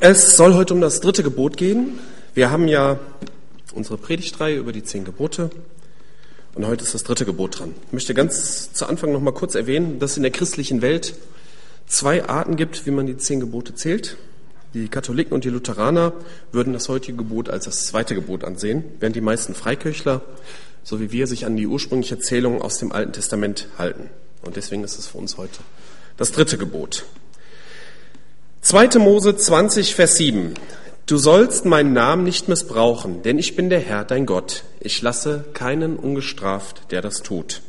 Es soll heute um das dritte Gebot gehen. Wir haben ja unsere Predigtreihe über die zehn Gebote und heute ist das dritte Gebot dran. Ich möchte ganz zu Anfang noch mal kurz erwähnen, dass es in der christlichen Welt zwei Arten gibt, wie man die zehn Gebote zählt. Die Katholiken und die Lutheraner würden das heutige Gebot als das zweite Gebot ansehen, während die meisten Freikirchler, so wie wir, sich an die ursprüngliche Erzählung aus dem Alten Testament halten. Und deswegen ist es für uns heute das dritte Gebot. 2. Mose 20, Vers 7. Du sollst meinen Namen nicht missbrauchen, denn ich bin der Herr, dein Gott. Ich lasse keinen ungestraft, der das tut.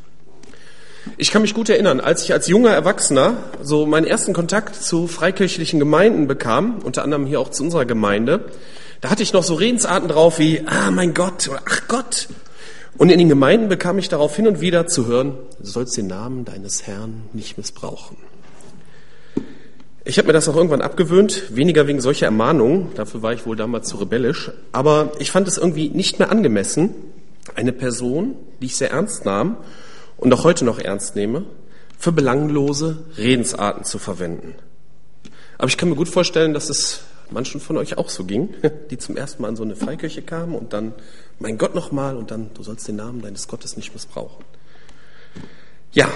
Ich kann mich gut erinnern, als ich als junger Erwachsener so meinen ersten Kontakt zu freikirchlichen Gemeinden bekam, unter anderem hier auch zu unserer Gemeinde, da hatte ich noch so Redensarten drauf wie, ah mein Gott oder ach Gott. Und in den Gemeinden bekam ich darauf hin und wieder zu hören, du sollst den Namen deines Herrn nicht missbrauchen. Ich habe mir das auch irgendwann abgewöhnt, weniger wegen solcher Ermahnungen, dafür war ich wohl damals zu rebellisch, aber ich fand es irgendwie nicht mehr angemessen, eine Person, die ich sehr ernst nahm und auch heute noch ernst nehme, für belanglose Redensarten zu verwenden. Aber ich kann mir gut vorstellen, dass es manchen von euch auch so ging, die zum ersten Mal in so eine Freikirche kamen und dann, mein Gott nochmal, und dann, du sollst den Namen deines Gottes nicht missbrauchen. Ja,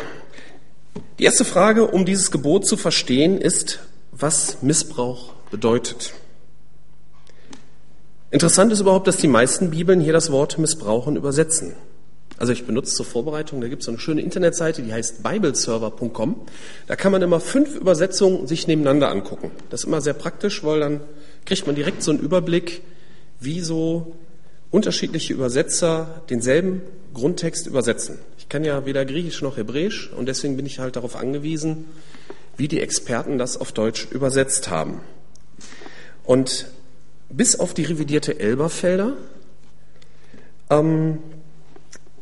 die erste Frage, um dieses Gebot zu verstehen, ist, was Missbrauch bedeutet. Interessant ist überhaupt, dass die meisten Bibeln hier das Wort missbrauchen übersetzen. Also ich benutze zur Vorbereitung, da gibt es so eine schöne Internetseite, die heißt bibleserver.com. Da kann man immer fünf Übersetzungen sich nebeneinander angucken. Das ist immer sehr praktisch, weil dann kriegt man direkt so einen Überblick, wie so unterschiedliche Übersetzer denselben Grundtext übersetzen. Kann ja weder Griechisch noch Hebräisch und deswegen bin ich halt darauf angewiesen, wie die Experten das auf Deutsch übersetzt haben. Und bis auf die revidierte Elberfelder ähm,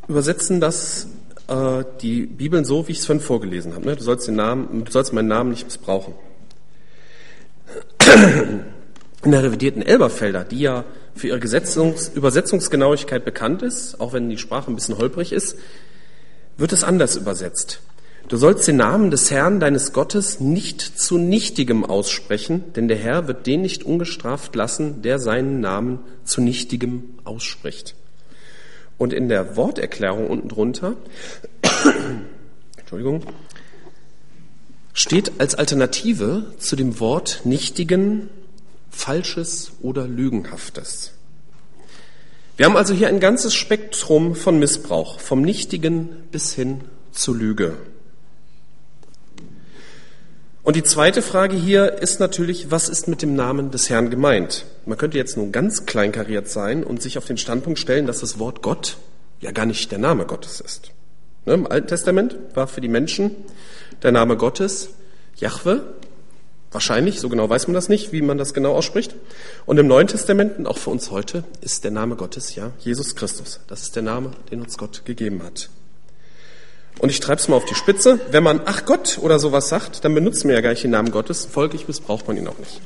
übersetzen das äh, die Bibeln so, wie ich es vorhin vorgelesen habe. Ne? Du sollst den Namen, du sollst meinen Namen nicht missbrauchen. In der revidierten Elberfelder, die ja für ihre Übersetzungsgenauigkeit bekannt ist, auch wenn die Sprache ein bisschen holprig ist, wird es anders übersetzt. Du sollst den Namen des Herrn, deines Gottes, nicht zu Nichtigem aussprechen, denn der Herr wird den nicht ungestraft lassen, der seinen Namen zu Nichtigem ausspricht. Und in der Worterklärung unten drunter, Entschuldigung, steht als Alternative zu dem Wort Nichtigen Falsches oder Lügenhaftes. Wir haben also hier ein ganzes Spektrum von Missbrauch, vom Nichtigen bis hin zur Lüge. Und die zweite Frage hier ist natürlich, was ist mit dem Namen des Herrn gemeint? Man könnte jetzt nur ganz kleinkariert sein und sich auf den Standpunkt stellen, dass das Wort Gott ja gar nicht der Name Gottes ist. Ne, Im Alten Testament war für die Menschen der Name Gottes Jahwe, wahrscheinlich, so genau weiß man das nicht, wie man das genau ausspricht. Und im Neuen Testament und auch für uns heute ist der Name Gottes ja Jesus Christus. Das ist der Name, den uns Gott gegeben hat. Und ich treibe es mal auf die Spitze. Wenn man Ach Gott oder sowas sagt, dann benutzt man ja gar nicht den Namen Gottes. Folglich missbraucht man ihn auch nicht.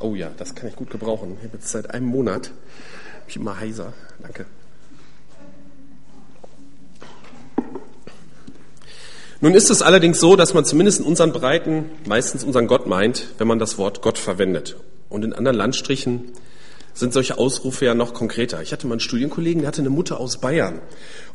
Oh ja, das kann ich gut gebrauchen. Ich habe jetzt seit einem Monat ich immer heiser. Danke. Nun ist es allerdings so, dass man zumindest in unseren Breiten meistens unseren Gott meint, wenn man das Wort Gott verwendet. Und in anderen Landstrichen sind solche Ausrufe ja noch konkreter. Ich hatte mal einen Studienkollegen, der hatte eine Mutter aus Bayern.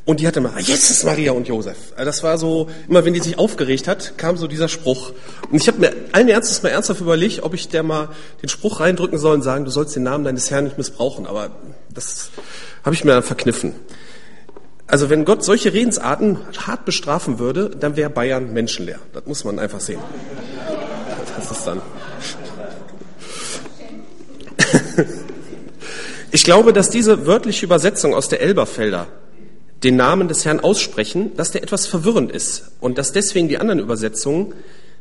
Und die hatte mal, Jesus, Maria und Josef. Also das war so, immer wenn die sich aufgeregt hat, kam so dieser Spruch. Und ich habe mir allen Ernstes mal ernsthaft überlegt, ob ich der mal den Spruch reindrücken soll und sagen, du sollst den Namen deines Herrn nicht missbrauchen. Aber das habe ich mir dann verkniffen. Also wenn Gott solche Redensarten hart bestrafen würde, dann wäre Bayern menschenleer. Das muss man einfach sehen. Das ist dann. Ich glaube, dass diese wörtliche Übersetzung aus der Elberfelder den Namen des Herrn aussprechen, dass der etwas verwirrend ist und dass deswegen die anderen Übersetzungen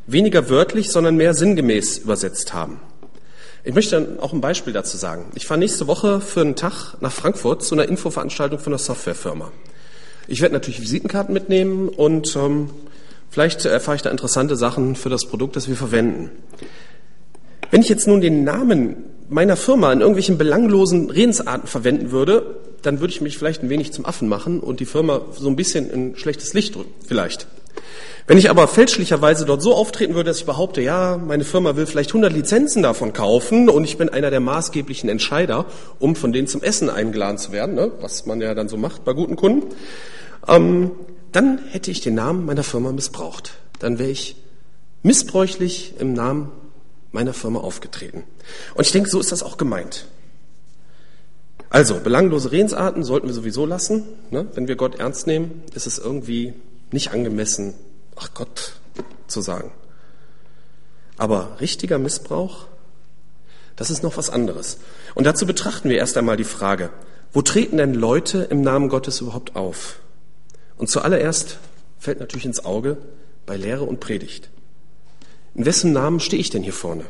weniger wörtlich, sondern mehr sinngemäß übersetzt haben. Ich möchte auch ein Beispiel dazu sagen. Ich fahre nächste Woche für einen Tag nach Frankfurt zu einer Infoveranstaltung von einer Softwarefirma. Ich werde natürlich Visitenkarten mitnehmen und ähm, vielleicht erfahre ich da interessante Sachen für das Produkt, das wir verwenden. Wenn ich jetzt nun den Namen meiner Firma in irgendwelchen belanglosen Redensarten verwenden würde, dann würde ich mich vielleicht ein wenig zum Affen machen und die Firma so ein bisschen in schlechtes Licht drücken, vielleicht. Wenn ich aber fälschlicherweise dort so auftreten würde, dass ich behaupte, ja, meine Firma will vielleicht 100 Lizenzen davon kaufen und ich bin einer der maßgeblichen Entscheider, um von denen zum Essen eingeladen zu werden, ne, was man ja dann so macht bei guten Kunden, ähm, dann hätte ich den Namen meiner Firma missbraucht. Dann wäre ich missbräuchlich im Namen meiner Firma aufgetreten. Und ich denke, so ist das auch gemeint. Also, belanglose Redensarten sollten wir sowieso lassen. Ne? Wenn wir Gott ernst nehmen, ist es irgendwie nicht angemessen, ach Gott zu sagen. Aber richtiger Missbrauch, das ist noch was anderes. Und dazu betrachten wir erst einmal die Frage, wo treten denn Leute im Namen Gottes überhaupt auf? Und zuallererst fällt natürlich ins Auge bei Lehre und Predigt. In wessen Namen stehe ich denn hier vorne?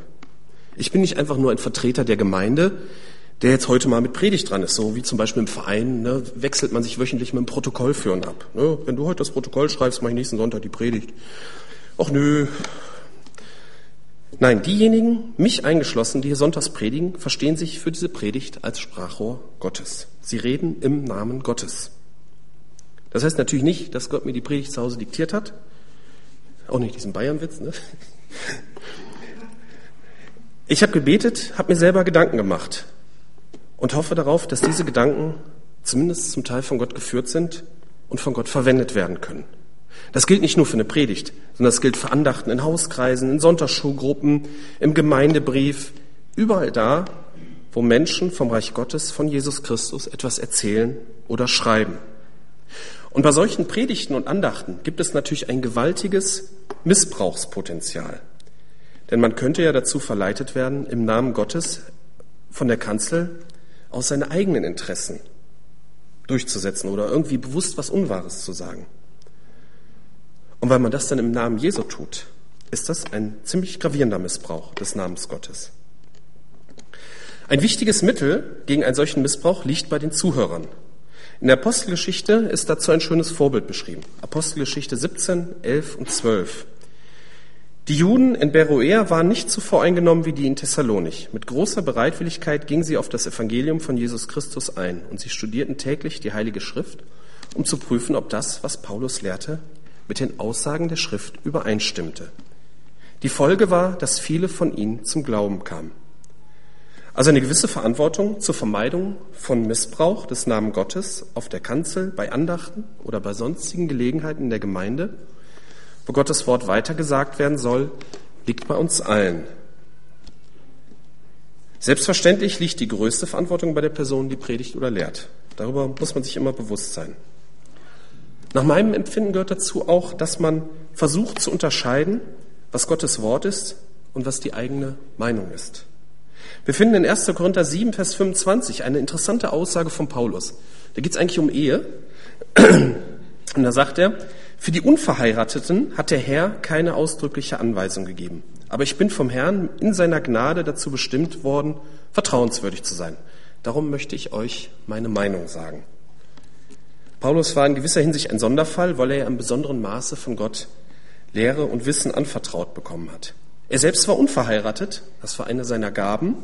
Ich bin nicht einfach nur ein Vertreter der Gemeinde, der jetzt heute mal mit Predigt dran ist, so wie zum Beispiel im Verein, ne, wechselt man sich wöchentlich mit dem Protokoll führen ab. Ne, wenn du heute das Protokoll schreibst, mache ich nächsten Sonntag die Predigt. Ach nö. Nein, diejenigen, mich eingeschlossen, die hier sonntags predigen, verstehen sich für diese Predigt als Sprachrohr Gottes. Sie reden im Namen Gottes. Das heißt natürlich nicht, dass Gott mir die Predigt zu Hause diktiert hat. Auch nicht diesen Bayernwitz, ne? Ich habe gebetet, habe mir selber Gedanken gemacht und hoffe darauf, dass diese Gedanken zumindest zum Teil von Gott geführt sind und von Gott verwendet werden können. Das gilt nicht nur für eine Predigt, sondern das gilt für Andachten in Hauskreisen, in Sonntagsschulgruppen, im Gemeindebrief, überall da, wo Menschen vom Reich Gottes, von Jesus Christus etwas erzählen oder schreiben. Und bei solchen Predigten und Andachten gibt es natürlich ein gewaltiges Missbrauchspotenzial. Denn man könnte ja dazu verleitet werden, im Namen Gottes von der Kanzel aus seinen eigenen Interessen durchzusetzen oder irgendwie bewusst was Unwahres zu sagen. Und weil man das dann im Namen Jesu tut, ist das ein ziemlich gravierender Missbrauch des Namens Gottes. Ein wichtiges Mittel gegen einen solchen Missbrauch liegt bei den Zuhörern. In der Apostelgeschichte ist dazu ein schönes Vorbild beschrieben. Apostelgeschichte 17, 11 und 12. Die Juden in Beroea waren nicht so voreingenommen wie die in Thessalonich. Mit großer Bereitwilligkeit gingen sie auf das Evangelium von Jesus Christus ein und sie studierten täglich die Heilige Schrift, um zu prüfen, ob das, was Paulus lehrte, mit den Aussagen der Schrift übereinstimmte. Die Folge war, dass viele von ihnen zum Glauben kamen. Also eine gewisse Verantwortung zur Vermeidung von Missbrauch des Namen Gottes auf der Kanzel, bei Andachten oder bei sonstigen Gelegenheiten in der Gemeinde – wo Gottes Wort weitergesagt werden soll, liegt bei uns allen. Selbstverständlich liegt die größte Verantwortung bei der Person, die predigt oder lehrt. Darüber muss man sich immer bewusst sein. Nach meinem Empfinden gehört dazu auch, dass man versucht zu unterscheiden, was Gottes Wort ist und was die eigene Meinung ist. Wir finden in 1. Korinther 7, Vers 25 eine interessante Aussage von Paulus. Da geht es eigentlich um Ehe. Und da sagt er, für die Unverheirateten hat der Herr keine ausdrückliche Anweisung gegeben. Aber ich bin vom Herrn in seiner Gnade dazu bestimmt worden, vertrauenswürdig zu sein. Darum möchte ich euch meine Meinung sagen. Paulus war in gewisser Hinsicht ein Sonderfall, weil er im besonderen Maße von Gott Lehre und Wissen anvertraut bekommen hat. Er selbst war unverheiratet, das war eine seiner Gaben,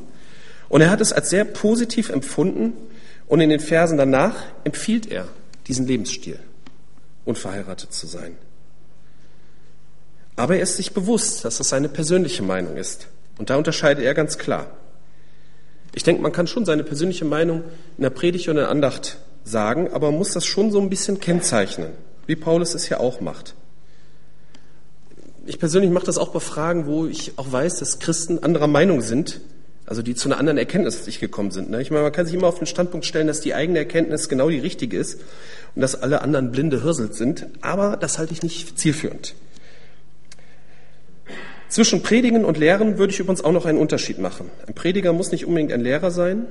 und er hat es als sehr positiv empfunden und in den Versen danach empfiehlt er diesen Lebensstil unverheiratet zu sein. Aber er ist sich bewusst, dass das seine persönliche Meinung ist. Und da unterscheidet er ganz klar. Ich denke, man kann schon seine persönliche Meinung in der Predigt und in der Andacht sagen, aber man muss das schon so ein bisschen kennzeichnen, wie Paulus es hier auch macht. Ich persönlich mache das auch bei Fragen, wo ich auch weiß, dass Christen anderer Meinung sind, also die zu einer anderen Erkenntnis sich gekommen sind. Ne? Ich meine, man kann sich immer auf den Standpunkt stellen, dass die eigene Erkenntnis genau die richtige ist und dass alle anderen blinde Hirselt sind, aber das halte ich nicht zielführend. Zwischen Predigen und Lehren würde ich übrigens auch noch einen Unterschied machen. Ein Prediger muss nicht unbedingt ein Lehrer sein,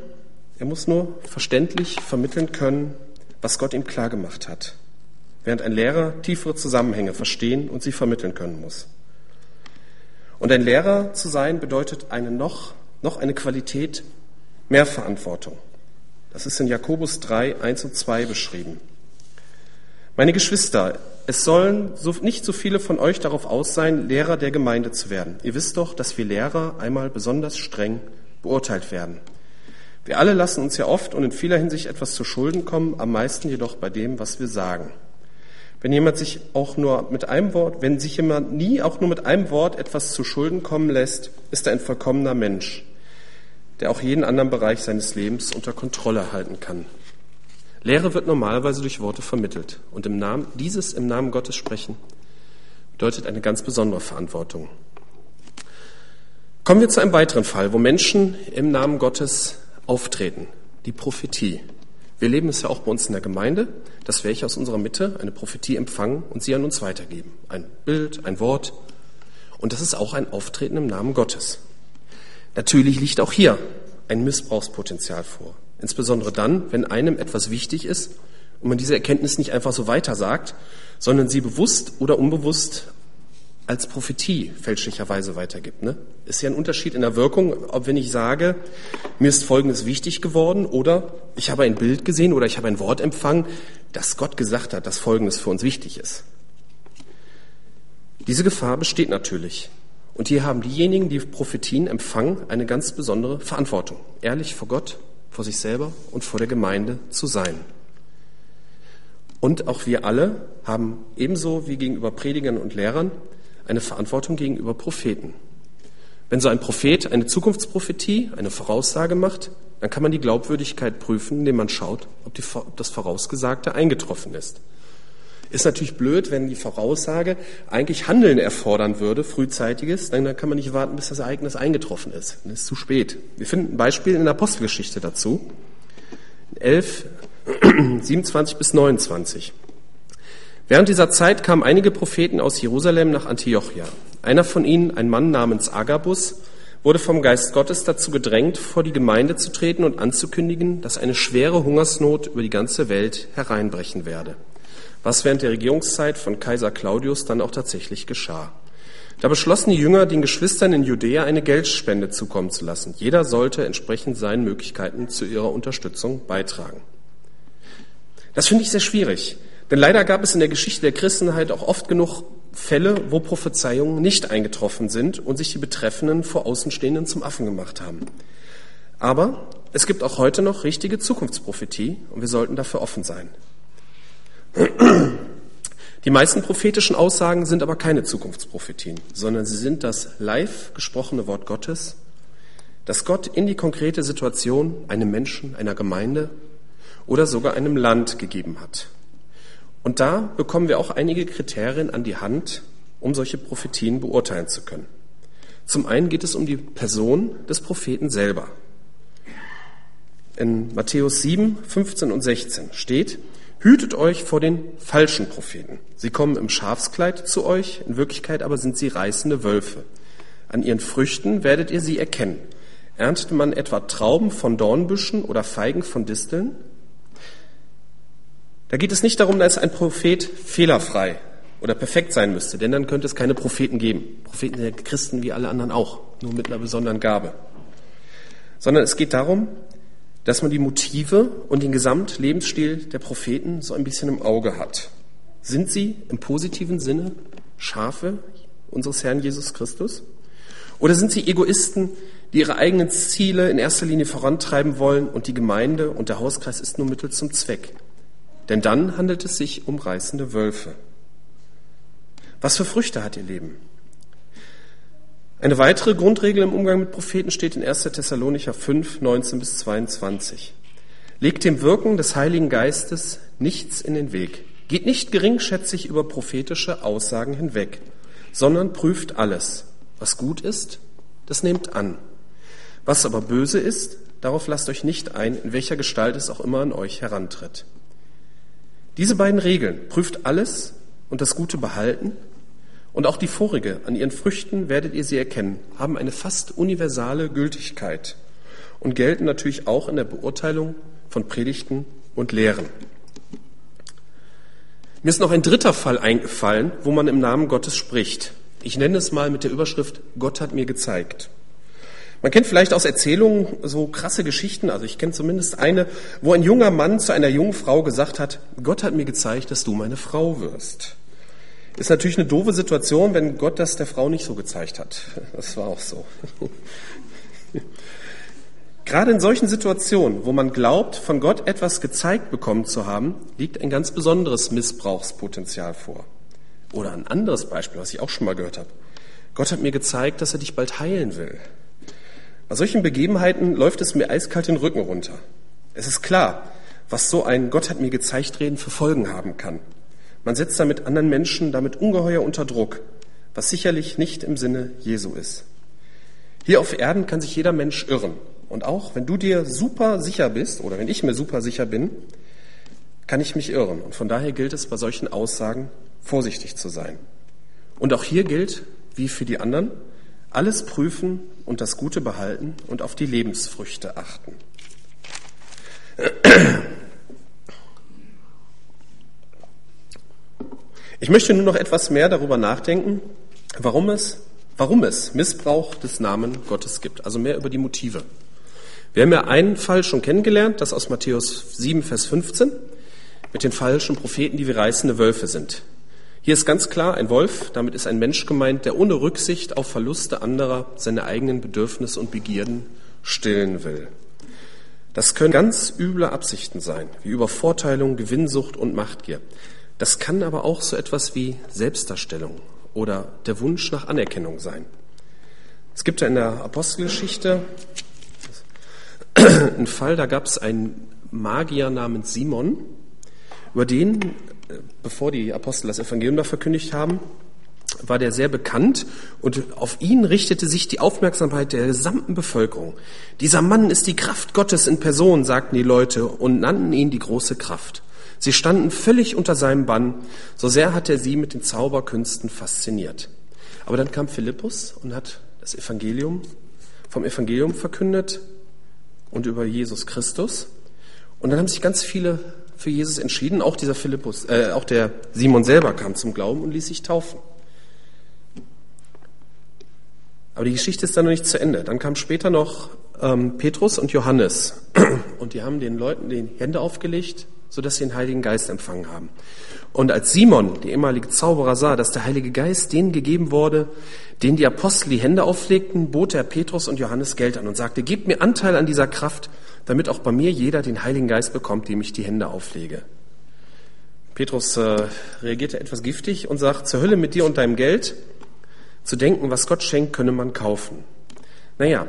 er muss nur verständlich vermitteln können, was Gott ihm klargemacht hat, während ein Lehrer tiefere Zusammenhänge verstehen und sie vermitteln können muss. Und ein Lehrer zu sein bedeutet eine noch, noch eine Qualität mehr Verantwortung. Das ist in Jakobus 3, 1 und 2 beschrieben. Meine Geschwister, es sollen so, nicht so viele von euch darauf aus sein, Lehrer der Gemeinde zu werden. Ihr wisst doch, dass wir Lehrer einmal besonders streng beurteilt werden. Wir alle lassen uns ja oft und in vieler Hinsicht etwas zu Schulden kommen, am meisten jedoch bei dem, was wir sagen. wenn jemand sich auch nur mit einem Wort, wenn sich jemand nie auch nur mit einem Wort etwas zu Schulden kommen lässt, ist er ein vollkommener Mensch, der auch jeden anderen Bereich seines Lebens unter Kontrolle halten kann. Lehre wird normalerweise durch Worte vermittelt und im Namen, dieses im Namen Gottes sprechen bedeutet eine ganz besondere Verantwortung. Kommen wir zu einem weiteren Fall, wo Menschen im Namen Gottes auftreten, die Prophetie. Wir leben es ja auch bei uns in der Gemeinde, dass welche aus unserer Mitte eine Prophetie empfangen und sie an uns weitergeben. Ein Bild, ein Wort. Und das ist auch ein Auftreten im Namen Gottes. Natürlich liegt auch hier ein Missbrauchspotenzial vor. Insbesondere dann, wenn einem etwas wichtig ist und man diese Erkenntnis nicht einfach so weiter sagt, sondern sie bewusst oder unbewusst als Prophetie fälschlicherweise weitergibt. Ne? Ist ja ein Unterschied in der Wirkung, ob wenn ich sage, mir ist Folgendes wichtig geworden oder ich habe ein Bild gesehen oder ich habe ein Wort empfangen, dass Gott gesagt hat, dass Folgendes für uns wichtig ist. Diese Gefahr besteht natürlich. Und hier haben diejenigen, die Prophetien empfangen, eine ganz besondere Verantwortung, ehrlich vor Gott, vor sich selber und vor der Gemeinde zu sein. Und auch wir alle haben ebenso wie gegenüber Predigern und Lehrern eine Verantwortung gegenüber Propheten. Wenn so ein Prophet eine Zukunftsprophetie, eine Voraussage macht, dann kann man die Glaubwürdigkeit prüfen, indem man schaut, ob, die, ob das Vorausgesagte eingetroffen ist. Ist natürlich blöd, wenn die Voraussage eigentlich Handeln erfordern würde, frühzeitiges, dann kann man nicht warten, bis das Ereignis eingetroffen ist. Dann ist zu spät. Wir finden ein Beispiel in der Apostelgeschichte dazu. 11, 27 bis 29. Während dieser Zeit kamen einige Propheten aus Jerusalem nach Antiochia. Einer von ihnen, ein Mann namens Agabus, wurde vom Geist Gottes dazu gedrängt, vor die Gemeinde zu treten und anzukündigen, dass eine schwere Hungersnot über die ganze Welt hereinbrechen werde, was während der Regierungszeit von Kaiser Claudius dann auch tatsächlich geschah. Da beschlossen die Jünger, den Geschwistern in Judäa eine Geldspende zukommen zu lassen. Jeder sollte entsprechend seinen Möglichkeiten zu ihrer Unterstützung beitragen. Das finde ich sehr schwierig. Denn leider gab es in der Geschichte der Christenheit auch oft genug Fälle, wo Prophezeiungen nicht eingetroffen sind und sich die Betreffenden vor Außenstehenden zum Affen gemacht haben. Aber es gibt auch heute noch richtige Zukunftsprophetie und wir sollten dafür offen sein. Die meisten prophetischen Aussagen sind aber keine Zukunftsprophetien, sondern sie sind das live gesprochene Wort Gottes, das Gott in die konkrete Situation einem Menschen, einer Gemeinde oder sogar einem Land gegeben hat. Und da bekommen wir auch einige Kriterien an die Hand, um solche Prophetien beurteilen zu können. Zum einen geht es um die Person des Propheten selber. In Matthäus 7, 15 und 16 steht, Hütet euch vor den falschen Propheten. Sie kommen im Schafskleid zu euch, in Wirklichkeit aber sind sie reißende Wölfe. An ihren Früchten werdet ihr sie erkennen. Erntet man etwa Trauben von Dornbüschen oder Feigen von Disteln? Da geht es nicht darum, dass ein Prophet fehlerfrei oder perfekt sein müsste, denn dann könnte es keine Propheten geben. Propheten sind ja Christen wie alle anderen auch, nur mit einer besonderen Gabe. Sondern es geht darum, dass man die Motive und den Gesamtlebensstil der Propheten so ein bisschen im Auge hat. Sind sie im positiven Sinne Schafe unseres Herrn Jesus Christus? Oder sind sie Egoisten, die ihre eigenen Ziele in erster Linie vorantreiben wollen und die Gemeinde und der Hauskreis ist nur Mittel zum Zweck? Denn dann handelt es sich um reißende Wölfe. Was für Früchte hat ihr Leben? Eine weitere Grundregel im Umgang mit Propheten steht in 1. Thessalonicher 5, 19 bis 22. Legt dem Wirken des Heiligen Geistes nichts in den Weg. Geht nicht geringschätzig über prophetische Aussagen hinweg, sondern prüft alles. Was gut ist, das nehmt an. Was aber böse ist, darauf lasst euch nicht ein, in welcher Gestalt es auch immer an euch herantritt. Diese beiden Regeln, prüft alles und das Gute behalten und auch die vorige, an ihren Früchten werdet ihr sie erkennen, haben eine fast universale Gültigkeit und gelten natürlich auch in der Beurteilung von Predigten und Lehren. Mir ist noch ein dritter Fall eingefallen, wo man im Namen Gottes spricht. Ich nenne es mal mit der Überschrift Gott hat mir gezeigt. Man kennt vielleicht aus Erzählungen so krasse Geschichten, also ich kenne zumindest eine, wo ein junger Mann zu einer jungen Frau gesagt hat, Gott hat mir gezeigt, dass du meine Frau wirst. Ist natürlich eine doofe Situation, wenn Gott das der Frau nicht so gezeigt hat. Das war auch so. Gerade in solchen Situationen, wo man glaubt, von Gott etwas gezeigt bekommen zu haben, liegt ein ganz besonderes Missbrauchspotenzial vor. Oder ein anderes Beispiel, was ich auch schon mal gehört habe. Gott hat mir gezeigt, dass er dich bald heilen will. Bei solchen Begebenheiten läuft es mir eiskalt den Rücken runter. Es ist klar, was so ein Gott hat mir gezeigt reden für Folgen haben kann. Man setzt damit anderen Menschen damit ungeheuer unter Druck, was sicherlich nicht im Sinne Jesu ist. Hier auf Erden kann sich jeder Mensch irren. Und auch wenn du dir super sicher bist oder wenn ich mir super sicher bin, kann ich mich irren. Und von daher gilt es bei solchen Aussagen vorsichtig zu sein. Und auch hier gilt, wie für die anderen, alles prüfen und das Gute behalten und auf die Lebensfrüchte achten. Ich möchte nur noch etwas mehr darüber nachdenken, warum es, warum es Missbrauch des Namen Gottes gibt. Also mehr über die Motive. Wir haben ja einen Fall schon kennengelernt, das aus Matthäus 7, Vers 15, mit den falschen Propheten, die wie reißende Wölfe sind. Hier ist ganz klar ein Wolf, damit ist ein Mensch gemeint, der ohne Rücksicht auf Verluste anderer seine eigenen Bedürfnisse und Begierden stillen will. Das können ganz üble Absichten sein, wie Übervorteilung, Gewinnsucht und Machtgier. Das kann aber auch so etwas wie Selbstdarstellung oder der Wunsch nach Anerkennung sein. Es gibt ja in der Apostelgeschichte einen Fall, da gab es einen Magier namens Simon, über den bevor die Apostel das Evangelium da verkündigt haben, war der sehr bekannt und auf ihn richtete sich die Aufmerksamkeit der gesamten Bevölkerung. Dieser Mann ist die Kraft Gottes in Person, sagten die Leute und nannten ihn die große Kraft. Sie standen völlig unter seinem Bann, so sehr hat er sie mit den Zauberkünsten fasziniert. Aber dann kam Philippus und hat das Evangelium vom Evangelium verkündet und über Jesus Christus. Und dann haben sich ganz viele für Jesus entschieden. Auch dieser Philippus, äh, auch der Simon selber kam zum Glauben und ließ sich taufen. Aber die Geschichte ist dann noch nicht zu Ende. Dann kam später noch ähm, Petrus und Johannes und die haben den Leuten die Hände aufgelegt, sodass sie den Heiligen Geist empfangen haben. Und als Simon, der ehemalige Zauberer, sah, dass der Heilige Geist denen gegeben wurde, denen die Apostel die Hände auflegten, bot er Petrus und Johannes Geld an und sagte, gebt mir Anteil an dieser Kraft, damit auch bei mir jeder den Heiligen Geist bekommt, dem ich die Hände auflege. Petrus äh, reagierte etwas giftig und sagt, zur Hölle mit dir und deinem Geld. Zu denken, was Gott schenkt, könne man kaufen. Naja,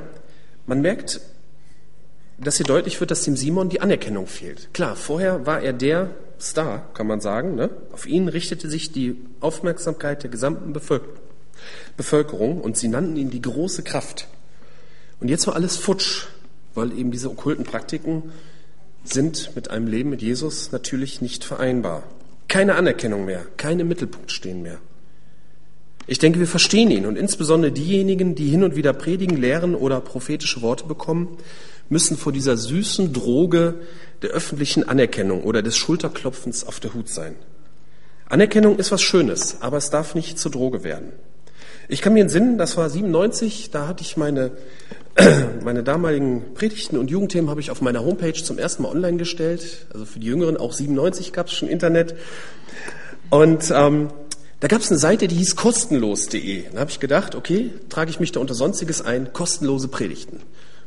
man merkt, dass hier deutlich wird, dass dem Simon die Anerkennung fehlt. Klar, vorher war er der Star, kann man sagen. Ne? Auf ihn richtete sich die Aufmerksamkeit der gesamten Bevölkerung und sie nannten ihn die große Kraft. Und jetzt war alles futsch weil eben diese okkulten Praktiken sind mit einem Leben mit Jesus natürlich nicht vereinbar. Keine Anerkennung mehr, keine Mittelpunkt stehen mehr. Ich denke, wir verstehen ihn und insbesondere diejenigen, die hin und wieder predigen, lehren oder prophetische Worte bekommen, müssen vor dieser süßen Droge der öffentlichen Anerkennung oder des Schulterklopfens auf der Hut sein. Anerkennung ist was Schönes, aber es darf nicht zur Droge werden. Ich kann mir entsinnen, das war 97, da hatte ich meine meine damaligen Predigten und Jugendthemen habe ich auf meiner Homepage zum ersten Mal online gestellt. Also für die Jüngeren, auch 97 gab es schon Internet. Und ähm, da gab es eine Seite, die hieß kostenlos.de. Da habe ich gedacht, okay, trage ich mich da unter Sonstiges ein, kostenlose Predigten.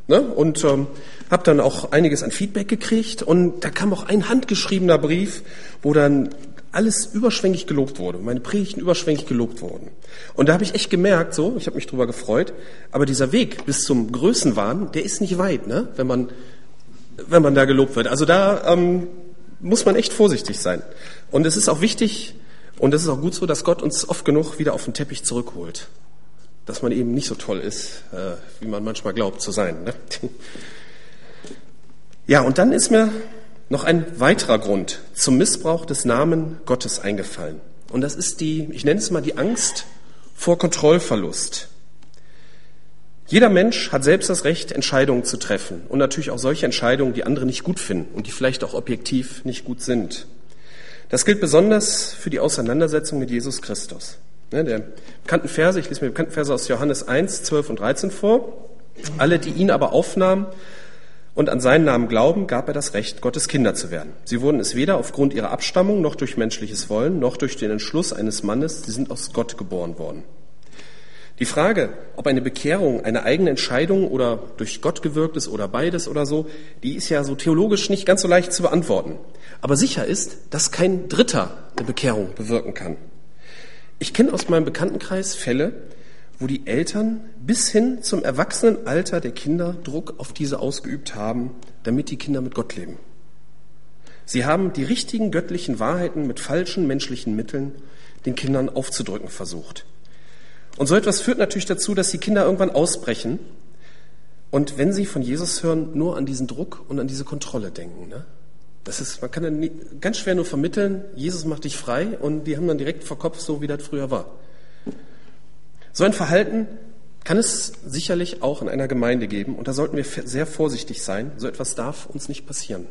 Ne? Und ähm, habe dann auch einiges an Feedback gekriegt. Und da kam auch ein handgeschriebener Brief, wo dann alles überschwänglich gelobt wurde, meine Predigten überschwänglich gelobt wurden. Und da habe ich echt gemerkt, so, ich habe mich drüber gefreut, aber dieser Weg bis zum Größenwahn, der ist nicht weit, ne? wenn man wenn man da gelobt wird. Also da ähm, muss man echt vorsichtig sein. Und es ist auch wichtig und es ist auch gut so, dass Gott uns oft genug wieder auf den Teppich zurückholt, dass man eben nicht so toll ist, äh, wie man manchmal glaubt zu sein. Ne? Ja, und dann ist mir noch ein weiterer Grund zum Missbrauch des Namen Gottes eingefallen. Und das ist die, ich nenne es mal die Angst vor Kontrollverlust. Jeder Mensch hat selbst das Recht, Entscheidungen zu treffen. Und natürlich auch solche Entscheidungen, die andere nicht gut finden und die vielleicht auch objektiv nicht gut sind. Das gilt besonders für die Auseinandersetzung mit Jesus Christus. Ne, der bekannten Verse, ich lese mir bekannten Verse aus Johannes 1, 12 und 13 vor. Alle, die ihn aber aufnahmen, und an seinen Namen glauben, gab er das Recht, Gottes Kinder zu werden. Sie wurden es weder aufgrund ihrer Abstammung noch durch menschliches Wollen, noch durch den Entschluss eines Mannes, sie sind aus Gott geboren worden. Die Frage, ob eine Bekehrung eine eigene Entscheidung oder durch Gott gewirkt ist oder beides oder so, die ist ja so theologisch nicht ganz so leicht zu beantworten. Aber sicher ist, dass kein Dritter eine Bekehrung bewirken kann. Ich kenne aus meinem Bekanntenkreis Fälle, wo die Eltern bis hin zum Erwachsenenalter der Kinder Druck auf diese ausgeübt haben, damit die Kinder mit Gott leben. Sie haben die richtigen göttlichen Wahrheiten mit falschen menschlichen Mitteln den Kindern aufzudrücken versucht. Und so etwas führt natürlich dazu, dass die Kinder irgendwann ausbrechen und wenn sie von Jesus hören, nur an diesen Druck und an diese Kontrolle denken. Ne? Das ist, man kann dann ganz schwer nur vermitteln, Jesus macht dich frei und die haben dann direkt vor Kopf, so wie das früher war. So ein Verhalten kann es sicherlich auch in einer Gemeinde geben und da sollten wir sehr vorsichtig sein. So etwas darf uns nicht passieren.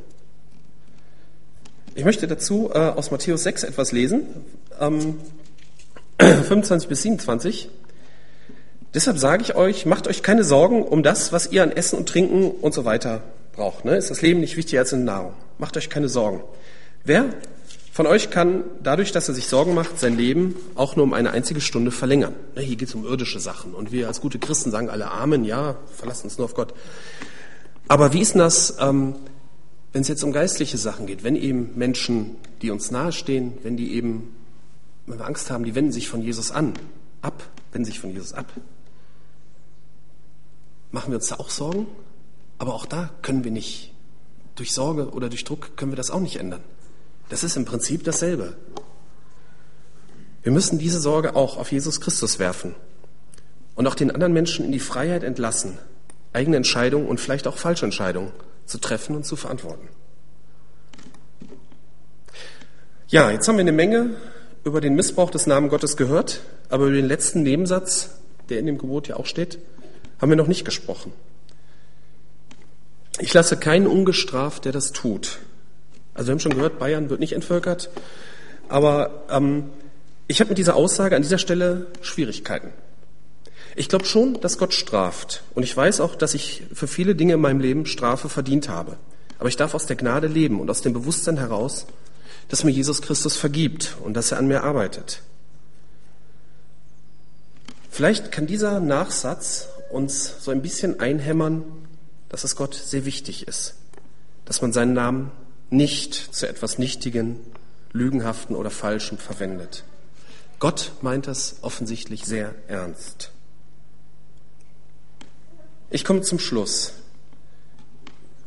Ich möchte dazu äh, aus Matthäus 6 etwas lesen. Ähm, 25 bis 27. Deshalb sage ich euch, macht euch keine Sorgen um das, was ihr an Essen und Trinken und so weiter braucht. Ne? Ist das Leben nicht wichtiger als in Nahrung? Macht euch keine Sorgen. Wer von euch kann dadurch, dass er sich Sorgen macht, sein Leben auch nur um eine einzige Stunde verlängern? Ne, hier geht es um irdische Sachen und wir als gute Christen sagen alle Amen, ja, verlassen uns nur auf Gott. Aber wie ist denn das, ähm, wenn es jetzt um geistliche Sachen geht? Wenn eben Menschen, die uns nahestehen, wenn die eben wenn wir Angst haben, die wenden sich von Jesus an, ab, wenden sich von Jesus ab. Machen wir uns da auch Sorgen? Aber auch da können wir nicht. Durch Sorge oder durch Druck können wir das auch nicht ändern. Das ist im Prinzip dasselbe. Wir müssen diese Sorge auch auf Jesus Christus werfen und auch den anderen Menschen in die Freiheit entlassen, eigene Entscheidungen und vielleicht auch falsche Entscheidungen zu treffen und zu verantworten. Ja, jetzt haben wir eine Menge über den Missbrauch des Namen Gottes gehört, aber über den letzten Nebensatz, der in dem Gebot ja auch steht, haben wir noch nicht gesprochen. Ich lasse keinen ungestraft, der das tut. Also wir haben schon gehört, Bayern wird nicht entvölkert, aber ähm, ich habe mit dieser Aussage an dieser Stelle Schwierigkeiten. Ich glaube schon, dass Gott straft und ich weiß auch, dass ich für viele Dinge in meinem Leben Strafe verdient habe. Aber ich darf aus der Gnade leben und aus dem Bewusstsein heraus, dass mir Jesus Christus vergibt und dass er an mir arbeitet. Vielleicht kann dieser Nachsatz uns so ein bisschen einhämmern, dass es Gott sehr wichtig ist, dass man seinen Namen nicht zu etwas Nichtigen, Lügenhaften oder Falschem verwendet. Gott meint das offensichtlich sehr ernst. Ich komme zum Schluss.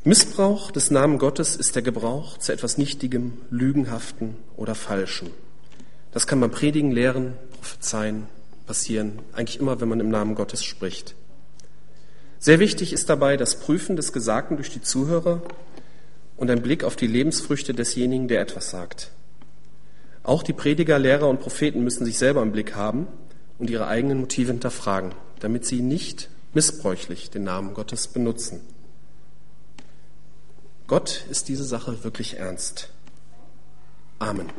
Missbrauch des Namen Gottes ist der Gebrauch zu etwas Nichtigem, Lügenhaften oder Falschem. Das kann man predigen, lehren, prophezeien, passieren, eigentlich immer, wenn man im Namen Gottes spricht. Sehr wichtig ist dabei das Prüfen des Gesagten durch die Zuhörer und ein Blick auf die Lebensfrüchte desjenigen, der etwas sagt. Auch die Prediger, Lehrer und Propheten müssen sich selber im Blick haben und ihre eigenen Motive hinterfragen, damit sie nicht missbräuchlich den Namen Gottes benutzen. Gott ist diese Sache wirklich ernst. Amen.